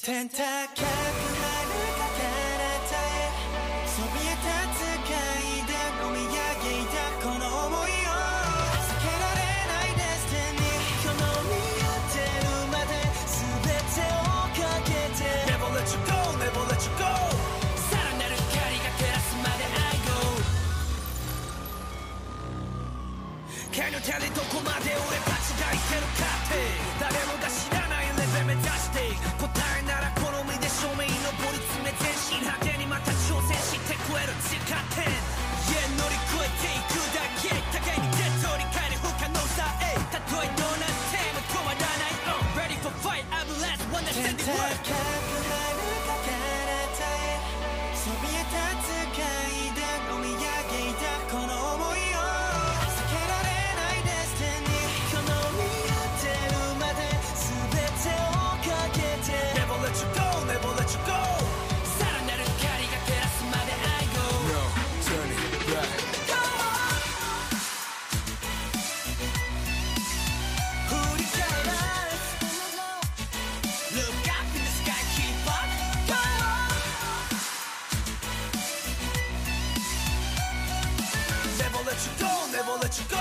天高く遥か彼方へそびえ立つ階段込み上げたこの想いを避けられないデスティこの見てるまで全てをかけて Never let you go, let you go さらなる光が照らすまで I go どこまで I can't. let you go, never let you go.